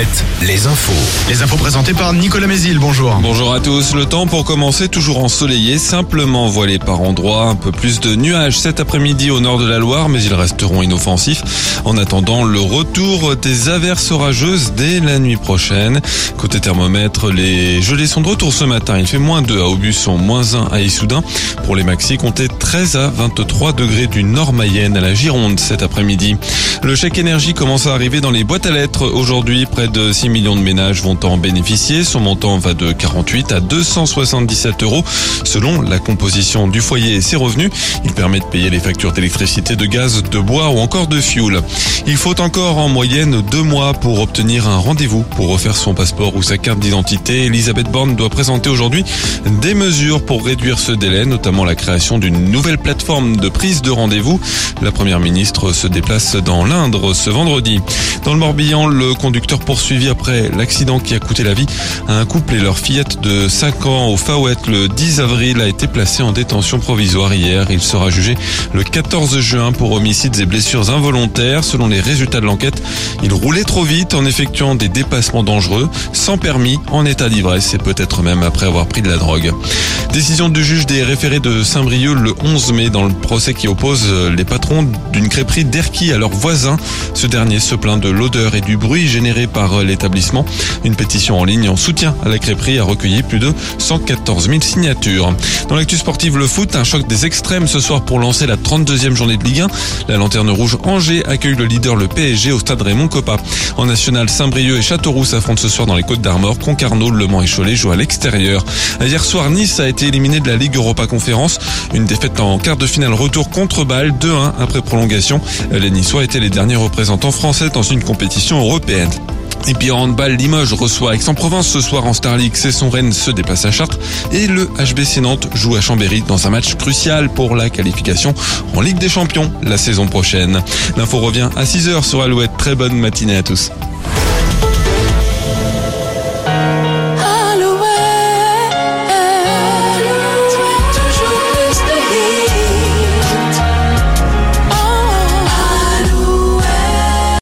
Alouette, les infos. Les infos présentées par Nicolas Mézil, bonjour. Bonjour à tous. Le temps pour commencer toujours ensoleillé, simplement voilé par endroits. Un peu plus de nuages cet après-midi au nord de la Loire, mais ils resteront inoffensifs. En attendant le retour des averses orageuses dès la nuit prochaine. Côté thermomètre, les gelées sont de retour ce matin. Il fait moins 2 à Aubusson, moins 1 à Issoudun. Pour les maxi, comptez 13 à 23 degrés du nord Mayenne à la Gironde cet après-midi. Le chèque énergie commence à arriver dans les boîtes à lettres aujourd'hui. Près de 6 millions de ménages vont en bénéficier. Son montant va de 48 à 277 euros selon la composition du foyer et ses revenus. Il permet de payer les factures d'électricité, de gaz, de bois ou encore de fioul. Il faut encore en moyenne deux mois pour obtenir un rendez-vous pour refaire son passeport ou sa carte d'identité. Elisabeth Borne doit présenter aujourd'hui des mesures pour réduire ce délai, notamment la création d'une nouvelle plateforme de prise de rendez-vous. La première ministre se déplace dans l'Indre ce vendredi. Dans le Morbihan, le conducteur poursuivi après l'accident qui a coûté la vie à un couple et leur fillette de 5 ans au Fawet le 10 avril a été placé en détention provisoire hier. Il sera jugé le 14 juin pour homicides et blessures involontaires. Selon les résultats de l'enquête, il roulait trop vite en effectuant des dépassements dangereux, sans permis, en état d'ivresse et peut-être même après avoir pris de la drogue. Décision du juge des référés de Saint-Brieuc le 11 mai dans le procès qui oppose les patrons d'une crêperie d'Erquy à leurs voisins. Ce dernier se plaint de l'odeur et du bruit générés par l'établissement. Une pétition en ligne en soutien à la crêperie a recueilli plus de 114 000 signatures. Dans l'actu sportive, le foot, un choc des extrêmes ce soir pour lancer la 32e journée de Ligue 1. La lanterne rouge Angers accueille le leader le PSG au stade Raymond Coppa. En national, Saint-Brieuc et Châteauroux s'affrontent ce soir dans les Côtes d'Armor. Concarneau, Le Mans et Cholet jouent à l'extérieur. Hier soir, Nice a été éliminé de la Ligue Europa Conférence. Une défaite en quart de finale retour contre balle 2-1 après prolongation. Les Niçois étaient les derniers représentants français dans une compétition européenne. Et puis en handball, Limoges reçoit Aix-en-Provence ce soir en Star League. C'est son Rennes se déplace à Chartres. Et le HBC Nantes joue à Chambéry dans un match crucial pour la qualification en Ligue des Champions la saison prochaine. L'info revient à 6h sur Alouette. Très bonne matinée à tous.